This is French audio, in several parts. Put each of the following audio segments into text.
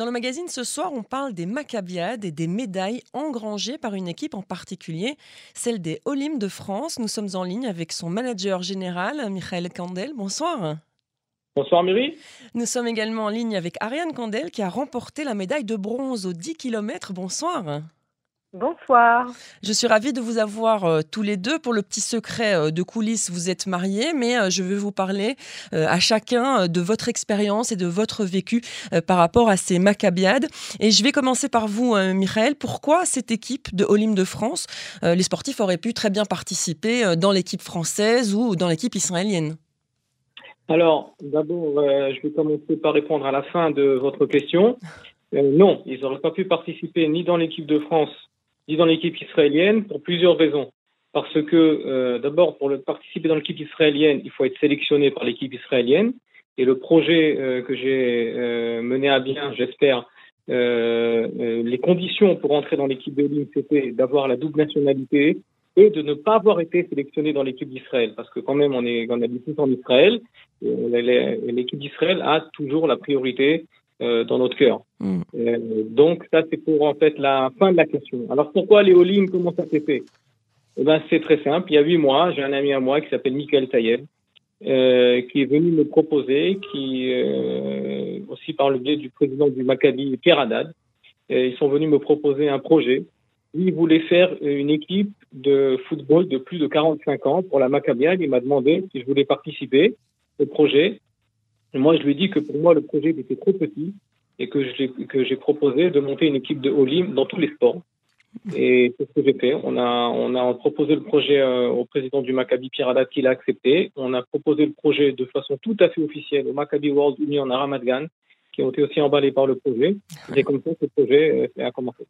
Dans le magazine ce soir, on parle des Maccabiades et des médailles engrangées par une équipe en particulier, celle des Olim de France. Nous sommes en ligne avec son manager général, Michael Kandel. Bonsoir. Bonsoir Miri. Nous sommes également en ligne avec Ariane Kandel qui a remporté la médaille de bronze aux 10 km. Bonsoir. Bonsoir. Je suis ravie de vous avoir euh, tous les deux. Pour le petit secret euh, de coulisses, vous êtes mariés, mais euh, je vais vous parler à chacun de votre expérience et de votre vécu par rapport à ces Maccabiades. Et je vais commencer par vous, Michael. Pourquoi cette équipe de Olim de France Les sportifs auraient pu très bien participer dans l'équipe française ou dans l'équipe israélienne? Alors, d'abord, je vais commencer par répondre à la fin de votre question. non, ils n'auraient pas pu participer ni dans l'équipe de France dans l'équipe israélienne pour plusieurs raisons. Parce que euh, d'abord, pour le, participer dans l'équipe israélienne, il faut être sélectionné par l'équipe israélienne. Et le projet euh, que j'ai euh, mené à bien, j'espère, les conditions pour entrer dans l'équipe de Ligne, c'était d'avoir la double nationalité et de ne pas avoir été sélectionné dans l'équipe d'Israël. Parce que quand même, on est on en Israël. L'équipe d'Israël a toujours la priorité dans notre cœur. Mm. Euh, donc ça c'est pour en fait la fin de la question. Alors pourquoi les all Comment ça s'est fait? Eh ben c'est très simple. Il y a huit mois, j'ai un ami à moi qui s'appelle Michael Tayeb, euh, qui est venu me proposer, qui euh, aussi par le biais du président du Maccabi, Pierre Haddad, ils sont venus me proposer un projet. Il voulait faire une équipe de football de plus de 45 ans pour la Maccabiade. Il m'a demandé si je voulais participer au projet. Et moi, je lui ai dit que pour moi, le projet était trop petit et que j'ai proposé de monter une équipe de Olim dans tous les sports. Et c'est ce que j'ai fait. On a, on a proposé le projet euh, au président du Maccabi Pierre Haddad qui l'a accepté. On a proposé le projet de façon tout à fait officielle au Maccabi World Union à Ramat Gan, qui ont été aussi emballés par le projet. Et comme ça, ce projet euh, a commencé.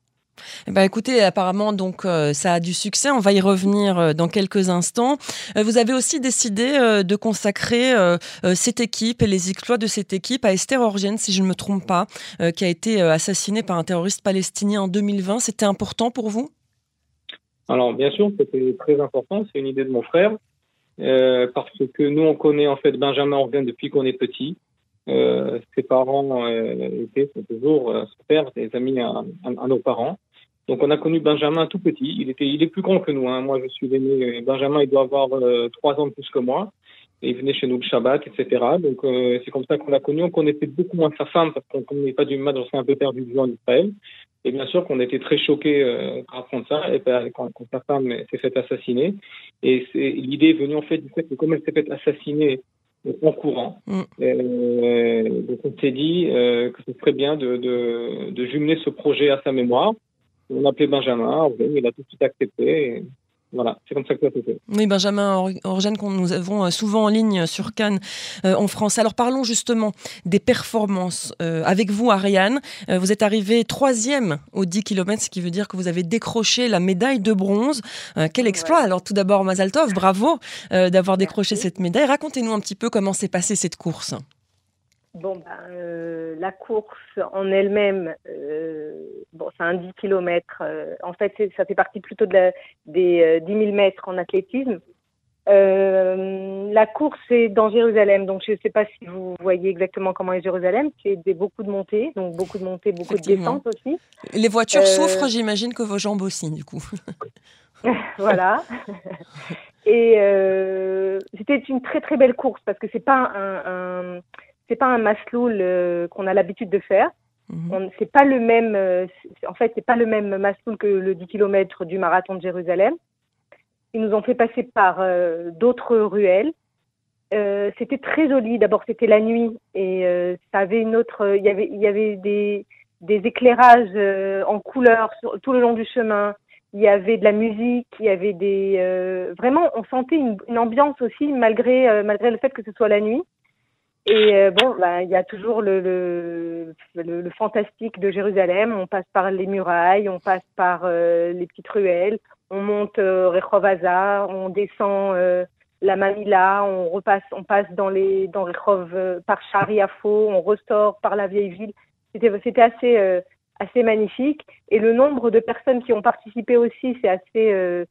Eh ben, écoutez, apparemment, donc, euh, ça a du succès. On va y revenir euh, dans quelques instants. Euh, vous avez aussi décidé de consacrer cette équipe et les exploits de cette équipe à Esther Orgen, si je ne me trompe pas, qui a été assassinée par un terroriste palestinien en 2020. C'était important pour vous? Alors, bien sûr, c'était très important. C'est une idée de mon frère. parce que nous, on connaît en fait Benjamin Orgen depuis qu'on est petit. Ses parents étaient toujours son père, des amis à nos parents. Donc on a connu Benjamin tout petit. Il était, il est plus grand que nous. Hein. Moi, je suis né. Benjamin, il doit avoir euh, trois ans de plus que moi. Il venait chez nous le Shabbat, etc. Donc euh, c'est comme ça qu'on l'a connu. On connaissait beaucoup moins sa femme parce qu'on n'est pas du mal. On s'est un peu perdu de vue en Israël. Et bien sûr qu'on était très choqués euh, par apprendre ça. Et quand, quand sa femme s'est faite assassiner. Et l'idée est venue en fait du fait que comme elle s'est faite assassiner en courant. Mm. Euh, donc on s'est dit euh, que ce serait bien de, de, de jumeler ce projet à sa mémoire. On a appelé Benjamin, il a tout de suite accepté. Voilà, c'est comme ça que ça s'est fait. Oui, Benjamin Orgène, qu'on nous avons euh, souvent en ligne sur Cannes euh, en France. Alors parlons justement des performances. Euh, avec vous, Ariane, vous êtes arrivé troisième aux 10 km, ce qui veut dire que vous avez décroché la médaille de bronze. quel exploit Alors tout d'abord, Mazaltov, bravo d'avoir décroché cette médaille. Racontez-nous un petit peu comment s'est passée cette course. Bon, ben, euh, la course en elle-même, euh, bon, c'est un 10 km. Euh, en fait, ça fait partie plutôt de la, des 10 000 mètres en athlétisme. la course est dans Jérusalem, donc je ne sais pas si vous voyez exactement comment est Jérusalem. C'est des, beaucoup de montées, donc beaucoup de montées, beaucoup de descentes aussi. Les voitures souffrent, j'imagine que vos jambes aussi, du coup. voilà. Et c'était une très très belle course parce que c'est pas un, un c'est pas un masloul euh, qu'on a l'habitude de faire. Mhm. C'est pas le même, euh, en fait, c'est pas le même masloul que le 10 km du marathon de Jérusalem. Ils nous ont fait passer par euh, d'autres ruelles. c'était très joli. D'abord, c'était la nuit et ça avait une autre. Il y avait, il y avait des, des éclairages en couleur tout le long du chemin. Il y avait de la musique. Il y avait des. vraiment, on sentait une, une ambiance aussi malgré malgré le fait que ce soit la nuit. Et euh, bon, bah, il y a toujours le, le, le, fantastique de Jérusalem. On passe par les murailles, on passe par euh, les petites ruelles, on monte euh, Rehov on descend euh, la Mamila, on repasse, on passe dans les dans Rehov par Chariafo, on ressort par la vieille ville. C'était c'était assez assez magnifique. Et le nombre de personnes qui ont participé aussi, c'est assez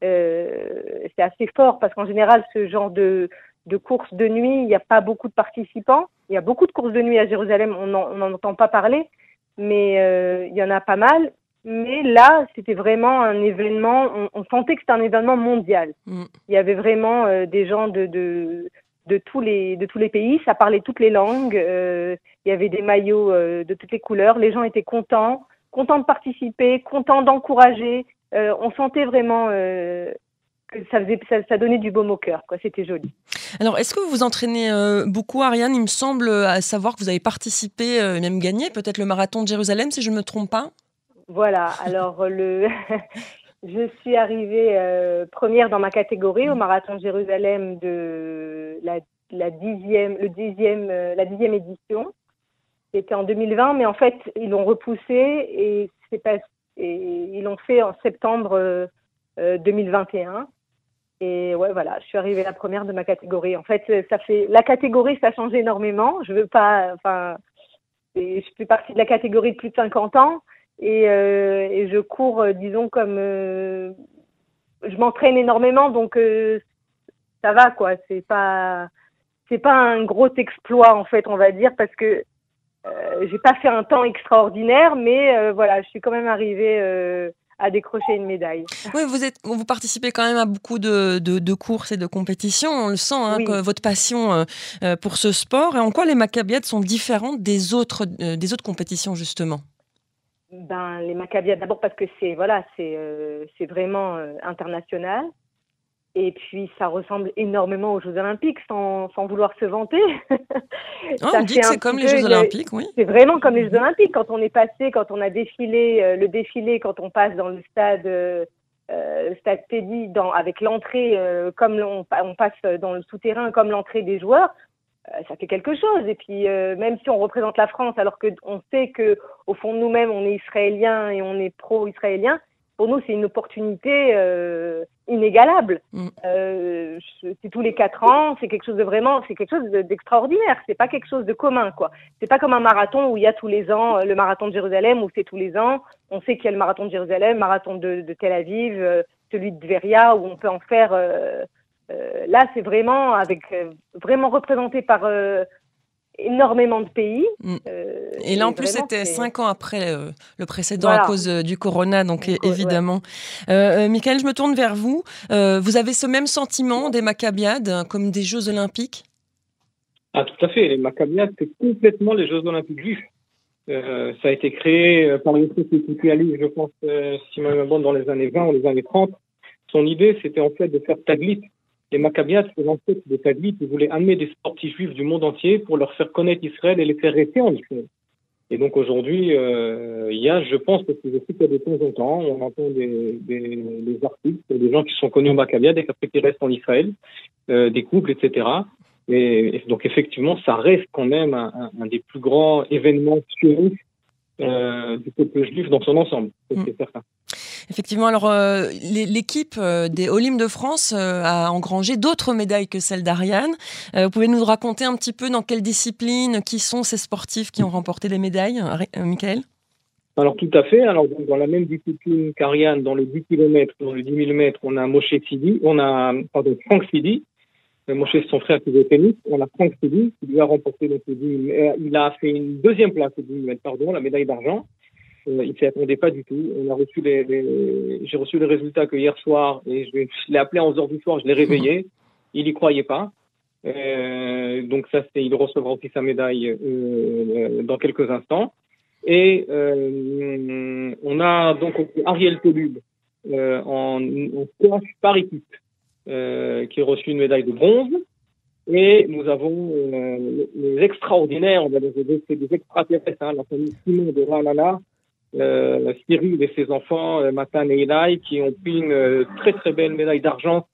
c'est assez fort parce qu'en général, ce genre de de courses de nuit, il n'y a pas beaucoup de participants. Il y a beaucoup de courses de nuit à Jérusalem, on n'en entend pas parler. mais il y en a pas mal. Mais là, c'était vraiment un événement, on, sentait que c'était un événement mondial. Mm. Il y avait vraiment des gens de, de, de, tous les, de tous les pays, ça parlait toutes les langues, il y avait des maillots de toutes les couleurs, les gens étaient contents, contents de participer, contents d'encourager. on sentait vraiment ça, faisait, ça, donnait du baume au cœur, quoi. C'était joli. Alors, est-ce que vous vous entraînez euh, beaucoup, Ariane? Il me semble euh, à savoir que vous avez participé, euh, même gagné, peut-être le marathon de Jérusalem, si je ne me trompe pas. Voilà. Alors, le, je suis arrivée première dans ma catégorie au marathon de Jérusalem de la, la dixième, le dixième, la dixième édition. C'était en 2020, mais en fait, ils l'ont repoussé et c'est pas, et ils l'ont fait en septembre 2021. Et ouais, voilà, je suis arrivée la première de ma catégorie. En fait, ça fait la catégorie, ça a changé énormément. Je veux pas, enfin, je fais partie de la catégorie de plus de 50 ans et, euh, et je cours, euh, disons comme, euh, je m'entraîne énormément, donc ça va quoi. C'est pas, c'est pas un gros exploit en fait, on va dire, parce que j'ai pas fait un temps extraordinaire, mais voilà, je suis quand même arrivée à décrocher une médaille. Oui, vous, êtes, vous participez quand même à beaucoup de, de, courses et de compétitions. On le sent, hein, que votre passion euh, euh, pour ce sport. Et en quoi les Maccabiades sont différentes des autres, euh, des autres compétitions, justement? Ben, Les Maccabiades, d'abord parce que c'est voilà, c'est c'est vraiment international. Et puis, ça ressemble énormément aux Jeux Olympiques, sans, sans vouloir se vanter. Ah, on dit que c'est comme les Jeux Olympiques, oui. C'est vraiment comme les Jeux Olympiques. Quand on est passé, quand on a défilé, euh, le défilé, quand on passe dans le stade, euh, euh le stade Teddy, dans, avec l'entrée, euh, comme on, on, passe dans le souterrain, comme l'entrée des joueurs, ça fait quelque chose. Et puis, même si on représente la France, alors qu'on sait que au fond de nous-mêmes, on est israélien et on est pro-israélien, pour nous, c'est une opportunité euh, inégalable. Mm. Euh, c'est tous les quatre ans, c'est quelque chose de vraiment, c'est quelque chose d'extraordinaire. C'est pas quelque chose de commun, quoi. C'est pas comme un marathon où il y a tous les ans euh, le marathon de Jérusalem où c'est tous les ans. On sait qu'il y a le marathon de Jérusalem, le marathon de, de Tel Aviv, euh, celui de Veria où on peut en faire. Euh, là, c'est vraiment avec vraiment représenté par énormément de pays. Mm. Euh, et là, en plus, c'était cinq ans après euh, le précédent à cause euh, du corona, donc évidemment. Michael, je me tourne vers vous. vous avez ce même sentiment des Maccabiades hein, comme des Jeux Olympiques? Ah, tout à fait. Les Maccabiades, c'est complètement les Jeux Olympiques juifs. ça a été créé par une société je pense, si ma bonne, dans les années 20 ou les années 30. Son idée, c'était en fait de faire Taglit, les Maccabiades en fait des Taglit, ils voulaient amener des sportifs juifs du monde entier pour leur faire connaître Israël et les faire rester en Israël. Et donc aujourd'hui, euh, il y a, je pense, parce que je sais qu'il y a de temps en temps, on entend des, des, des articles, des gens qui sont connus au Maccabiades et qui restent en Israël, euh, des couples, etc. Et, donc effectivement, ça reste quand même un, un, des plus grands événements sionistes euh, du peuple juif dans son ensemble, c'est mm. certain. Effectivement, alors euh, l'équipe euh, des Olympiques de France euh, a engrangé d'autres médailles que celle d'Ariane. vous pouvez nous raconter un petit peu dans quelle discipline, qui sont ces sportifs qui ont remporté les médailles, Michael? Alors tout à fait. Alors dans la même discipline qu'Ariane, dans le 10 km, dans le 10 000 mètres, on a Moshe Sidi, on a pardon Franck Sidi. Moshe c'est son frère qui joue au tennis. On a Franck Sidi qui lui a remporté le 10 000, Il a fait une deuxième place au 10 000 mètres, pardon, la médaille d'argent. Euh, il s'y attendait pas du tout. On a reçu les, j'ai reçu les résultats que hier soir et je, l'ai appelé à 11 heures du soir, je l'ai réveillé. Il y croyait pas. Euh, donc ça, c'est, il recevra aussi sa médaille euh, dans quelques instants. Et euh, on a donc Ariel Tolub euh, en, en par équipe euh, qui a reçu une médaille de bronze. Et nous avons les extraordinaires, on va dire, c'est des extraterrestres, hein, la famille Simon de Ranana, euh, Cyril et ses enfants, euh, Matan et Eli, qui ont pris une euh, très très belle médaille d'argent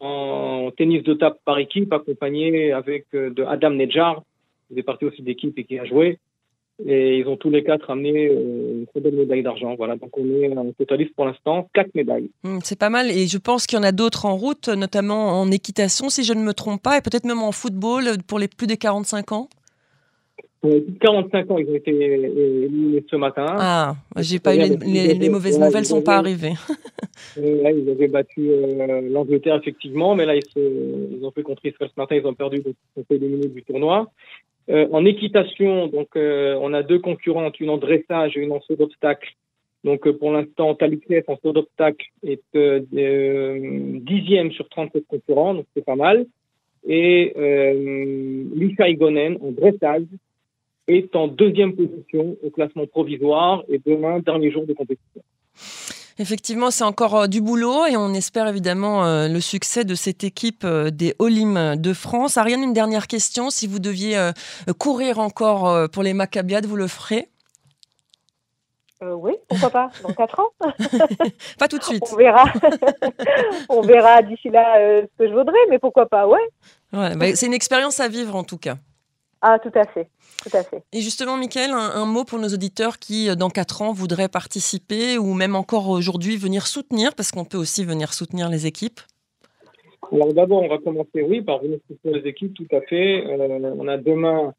en tennis de table par équipe, accompagné avec euh, de Adam Nedjar, qui est parti aussi d'équipe et qui a joué. Et ils ont tous les quatre amené une très belle médaille d'argent. Voilà, donc on est en totaliste pour l'instant quatre médailles. Hmm, c'est pas mal et je pense qu'il y en a d'autres en route, notamment en équitation, si je ne me trompe pas, et peut-être même en football pour les plus de 45 ans. 45 ans, ils ont été éliminés ce matin. Ah, j'ai pas eu les, les, mauvaises nouvelles sont pas arrivées. ils avaient battu euh, l'Angleterre effectivement, mais là ils, se, ils, ont fait contre Israël ce matin, ils ont perdu, donc ils sont éliminés du tournoi. en équitation, donc on a deux concurrentes, une en dressage et une en saut d'obstacle. Donc pour l'instant, Talikef en saut d'obstacle est dixième sur 37 concurrents, donc c'est pas mal. Et euh, Lisa Igonen en dressage est en deuxième position au classement provisoire et demain, dernier jour de compétition. Effectivement, c'est encore euh, du boulot et on espère évidemment euh, le succès de cette équipe euh, des Olim de France. Ariane, une dernière question. Si vous deviez courir encore pour les Maccabiades, vous le ferez? Oui, pourquoi pas? Dans 4 ans? Pas tout de suite. On verra. On verra d'ici là ce que je voudrais, mais pourquoi pas, ouais. ouais bah, c'est une expérience à vivre en tout cas. Ah, tout à fait. Tout à fait. Et justement, Mickaël, un, mot pour nos auditeurs qui, euh, dans 4 ans, voudraient participer ou même encore aujourd'hui venir soutenir, parce qu'on peut aussi venir soutenir les équipes Alors d'abord, on va commencer, oui, par venir soutenir les équipes, tout à fait. Euh, on a demain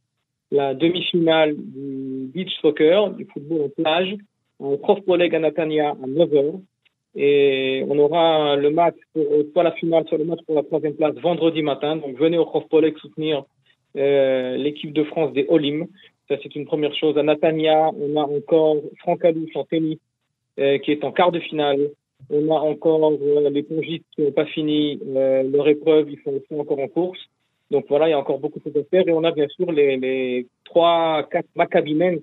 la demi-finale du beach soccer, du football en plage, un prof collègue à Natania à 9h. Et on aura le match, pour, soit la finale, soit le match pour la troisième place vendredi matin. Donc venez au prof collègue soutenir euh, l'équipe de France des Olim. Ça, c'est une première chose. À Natania, on a encore Franck Alouche en tennis, euh, qui est en quart de finale. On a encore euh, les pongistes qui n'ont pas fini leur épreuve, ils sont encore en course. Donc voilà, il y a encore beaucoup de choses à faire. Et on a bien sûr les, les 3, 4 macabimens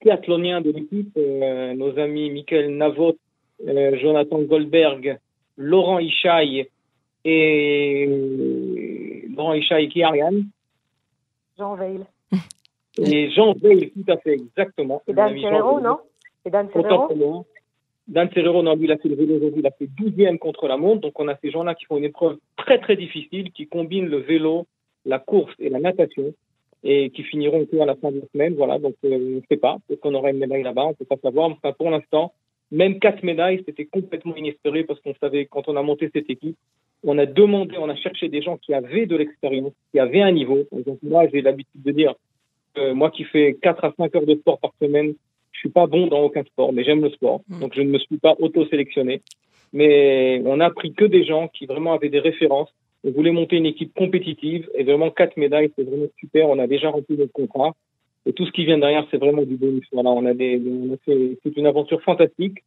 triathloniens de l'équipe, nos amis Michael Navot, Jonathan Goldberg, Laurent Ishaï et Laurent Ishaï qui Ariane. Jean Veil. Et Jean Veil, tout à fait, exactement. Et Dan Serrero, non? Et Dan Serrero Dan Serrero, non, lui, il a fait le vélo aujourd'hui, il a fait 12e contre la montre. Donc, on a ces gens-là qui font une épreuve très, très difficile, qui combinent le vélo, la course et la natation, et qui finiront à la fin de la semaine. Voilà, donc, euh, on ne sait pas. Peut-être qu'on aura une médaille là-bas, on ne peut pas savoir. Enfin, pour l'instant, même quatre médailles, c'était complètement inespéré parce qu'on savait, quand on a monté cette équipe, on a demandé, on a cherché des gens qui avaient de l'expérience, qui avaient un niveau. Donc moi, j'ai l'habitude de dire, euh, moi qui fais 4 à 5 heures de sport par semaine, je suis pas bon dans aucun sport, mais j'aime le sport. Mm. Donc je ne me suis pas auto-sélectionné. Mais on a pris que des gens qui vraiment avaient des références. On voulait monter une équipe compétitive et vraiment quatre médailles, c'est vraiment super. On a déjà rempli notre contrat. Et tout ce qui vient derrière, c'est vraiment du bonus. Voilà, on a des, on a fait, c'est une aventure fantastique.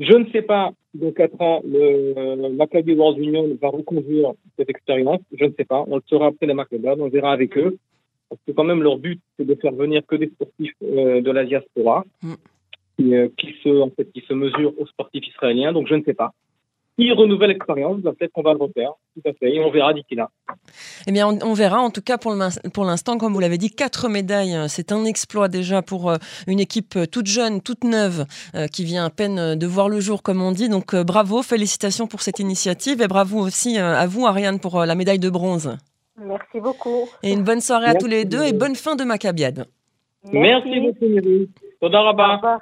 Je ne sais pas dans quatre ans, le Maccabi World Union va reconduire cette expérience. Je ne sais pas. On le saura après les Maccabi. On verra avec eux. Parce que quand même, leur but, c'est de faire venir que des sportifs euh, de la diaspora mm. qui, euh, qui, se, en fait, qui se mesurent aux sportifs israéliens. Donc, je ne sais pas s'il renouvelle l'expérience, bah, peut-être qu'on va le refaire. Tout à fait. Et on verra d'ici là. Eh bien, on, verra. En tout cas, pour l'instant, comme vous l'avez dit, quatre médailles. Euh, c'est un exploit déjà pour euh, une équipe euh, toute jeune, toute neuve, qui vient à peine de voir le jour, comme on dit. Donc, bravo, félicitations pour cette initiative et bravo aussi à vous, Ariane, pour la médaille de bronze. Merci beaucoup. Et une bonne soirée à tous les deux et bonne fin de Maccabiade. Merci, Merci beaucoup, Au revoir.